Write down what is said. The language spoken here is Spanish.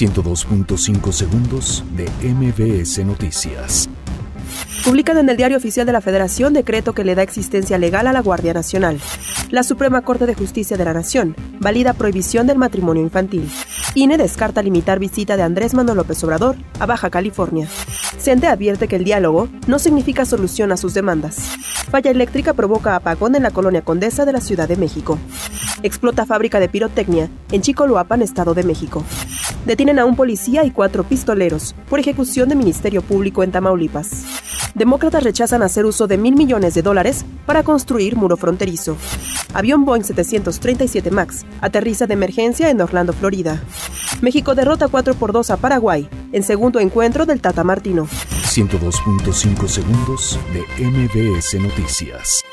102.5 segundos de MBS Noticias. Publicado en el Diario Oficial de la Federación decreto que le da existencia legal a la Guardia Nacional. La Suprema Corte de Justicia de la Nación valida prohibición del matrimonio infantil. INE descarta limitar visita de Andrés Manuel López Obrador a Baja California. CENTE advierte que el diálogo no significa solución a sus demandas. Falla eléctrica provoca apagón en la colonia Condesa de la Ciudad de México. Explota fábrica de pirotecnia en Chicoloapan, Estado de México. Detienen a un policía y cuatro pistoleros por ejecución de Ministerio Público en Tamaulipas. Demócratas rechazan hacer uso de mil millones de dólares para construir muro fronterizo. Avión Boeing 737 MAX aterriza de emergencia en Orlando, Florida. México derrota 4 por 2 a Paraguay en segundo encuentro del Tata Martino. 102.5 segundos de MBS Noticias.